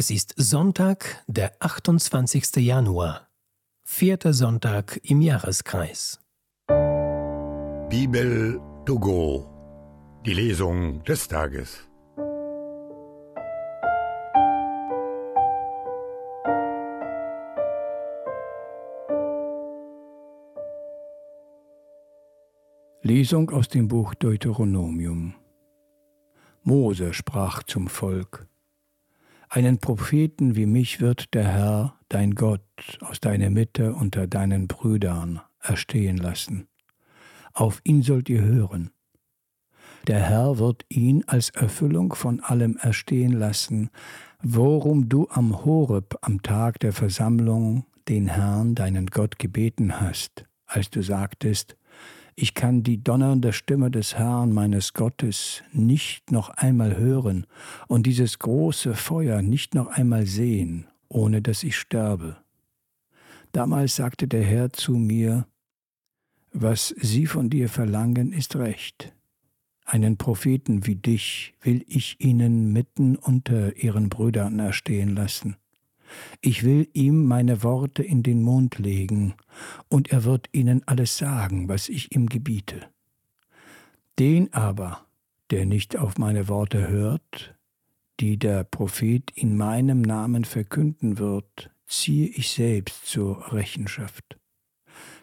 Es ist Sonntag, der 28. Januar, vierter Sonntag im Jahreskreis. Bibel to go. Die Lesung des Tages. Lesung aus dem Buch Deuteronomium. Mose sprach zum Volk, einen Propheten wie mich wird der Herr, dein Gott, aus deiner Mitte unter deinen Brüdern erstehen lassen. Auf ihn sollt ihr hören. Der Herr wird ihn als Erfüllung von allem erstehen lassen, worum du am Horeb am Tag der Versammlung den Herrn, deinen Gott, gebeten hast, als du sagtest, ich kann die donnernde Stimme des Herrn meines Gottes nicht noch einmal hören und dieses große Feuer nicht noch einmal sehen, ohne dass ich sterbe. Damals sagte der Herr zu mir, was sie von dir verlangen, ist recht. Einen Propheten wie dich will ich ihnen mitten unter ihren Brüdern erstehen lassen. Ich will ihm meine Worte in den Mund legen, und er wird ihnen alles sagen, was ich ihm gebiete. Den aber, der nicht auf meine Worte hört, die der Prophet in meinem Namen verkünden wird, ziehe ich selbst zur Rechenschaft.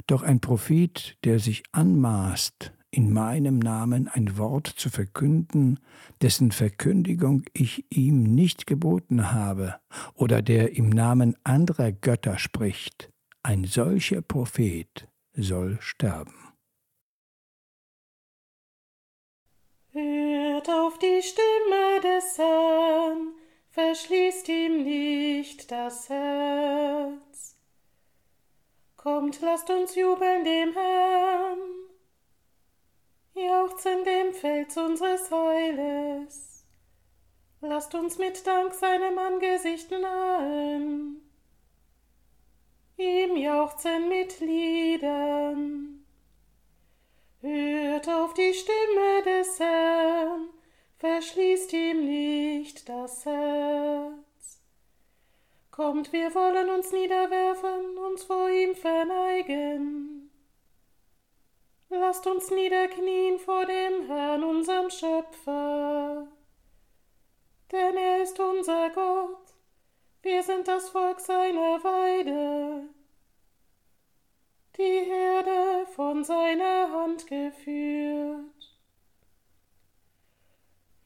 Doch ein Prophet, der sich anmaßt, in meinem Namen ein Wort zu verkünden, dessen Verkündigung ich ihm nicht geboten habe, oder der im Namen anderer Götter spricht, ein solcher Prophet soll sterben. Hört auf die Stimme des Herrn, verschließt ihm nicht das Herz. Kommt, lasst uns jubeln dem Herrn jauchzen dem Fels unseres Heiles. Lasst uns mit Dank seinem Angesicht nahen, ihm jauchzen mit Liedern. Hört auf die Stimme des Herrn, verschließt ihm nicht das Herz. Kommt, wir wollen uns niederwerfen, uns vor ihm verneigen. Lasst uns niederknien vor dem Herrn, unserem Schöpfer. Denn er ist unser Gott, wir sind das Volk seiner Weide, die Herde von seiner Hand geführt.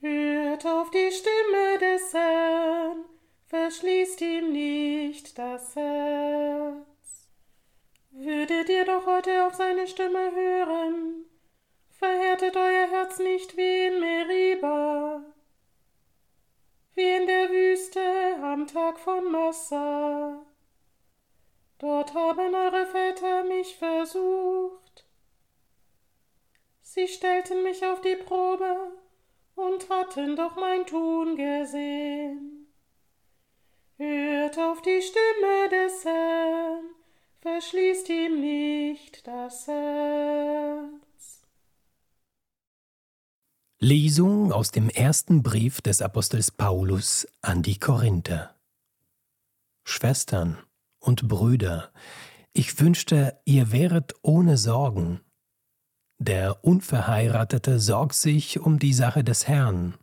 Hört auf die Stimme des Herrn, verschließt ihm nicht das Herz. Auf seine Stimme hören, verhärtet euer Herz nicht wie in Meriba, wie in der Wüste am Tag von Massa. Dort haben eure Väter mich versucht. Sie stellten mich auf die Probe und hatten doch mein Tun gesehen. Hört auf die Stimme des Herrn, verschließt ihm nicht das Herz. Lesung aus dem ersten Brief des Apostels Paulus an die Korinther. Schwestern und Brüder, ich wünschte, ihr wäret ohne Sorgen. Der Unverheiratete sorgt sich um die Sache des Herrn.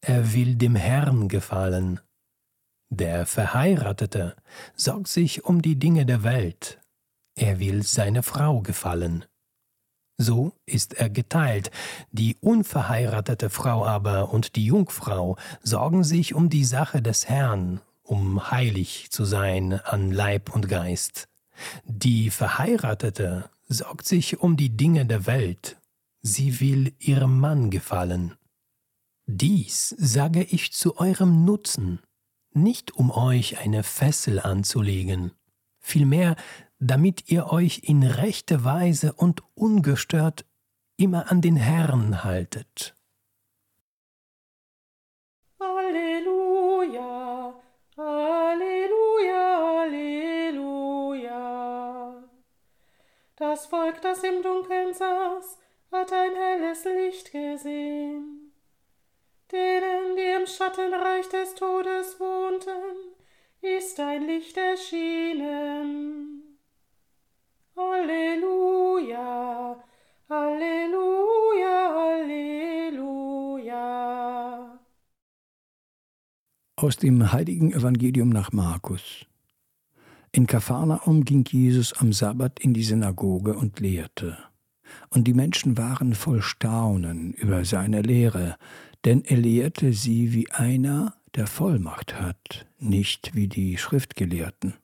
Er will dem Herrn gefallen. Der Verheiratete sorgt sich um die Dinge der Welt. Er will seine Frau gefallen. So ist er geteilt. Die unverheiratete Frau aber und die Jungfrau sorgen sich um die Sache des Herrn, um heilig zu sein an Leib und Geist. Die Verheiratete sorgt sich um die Dinge der Welt. Sie will ihrem Mann gefallen. Dies sage ich zu eurem Nutzen, nicht um euch eine Fessel anzulegen, vielmehr damit ihr euch in rechter Weise und ungestört immer an den Herrn haltet. Halleluja, Halleluja, Halleluja. Das Volk, das im Dunkeln saß, hat ein helles Licht gesehen. Denen, die im Schattenreich des Todes wohnten, ist dein Licht erschienen. Halleluja, Halleluja, Halleluja. Aus dem heiligen Evangelium nach Markus. In Kapharnaum ging Jesus am Sabbat in die Synagoge und lehrte. Und die Menschen waren voll Staunen über seine Lehre, denn er lehrte sie wie einer, der Vollmacht hat, nicht wie die Schriftgelehrten.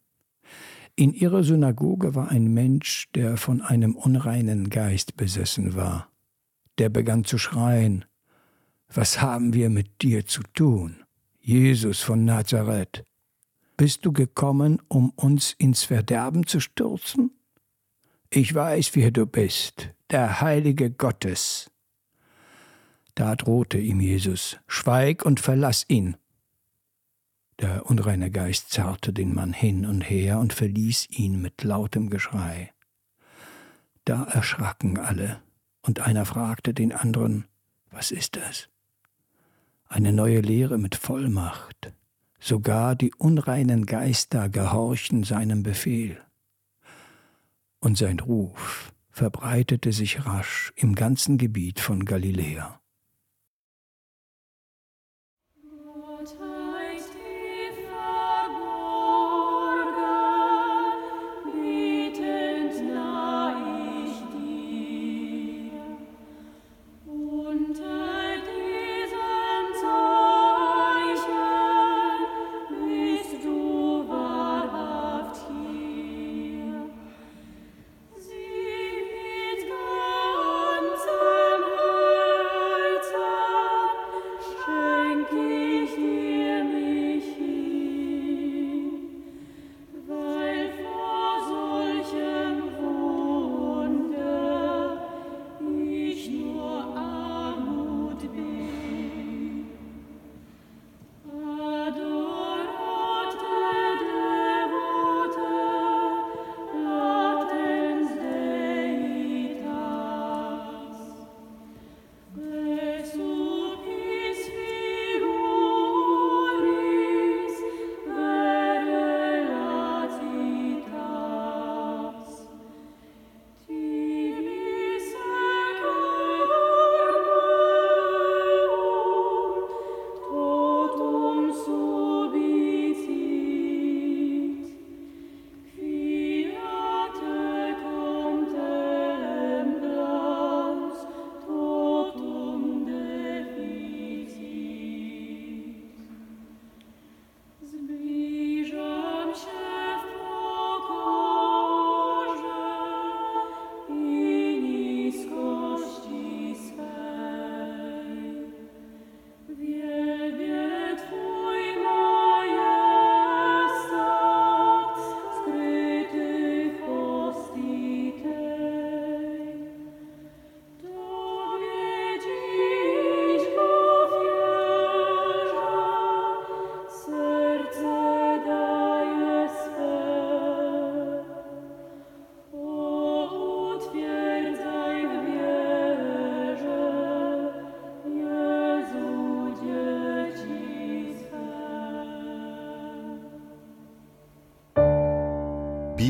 In ihrer Synagoge war ein Mensch, der von einem unreinen Geist besessen war. Der begann zu schreien, Was haben wir mit dir zu tun, Jesus von Nazareth? Bist du gekommen, um uns ins Verderben zu stürzen? Ich weiß, wer du bist, der Heilige Gottes. Da drohte ihm Jesus, Schweig und verlass ihn. Der unreine Geist zerrte den Mann hin und her und verließ ihn mit lautem Geschrei. Da erschraken alle, und einer fragte den anderen, was ist das? Eine neue Lehre mit Vollmacht. Sogar die unreinen Geister gehorchen seinem Befehl. Und sein Ruf verbreitete sich rasch im ganzen Gebiet von Galiläa.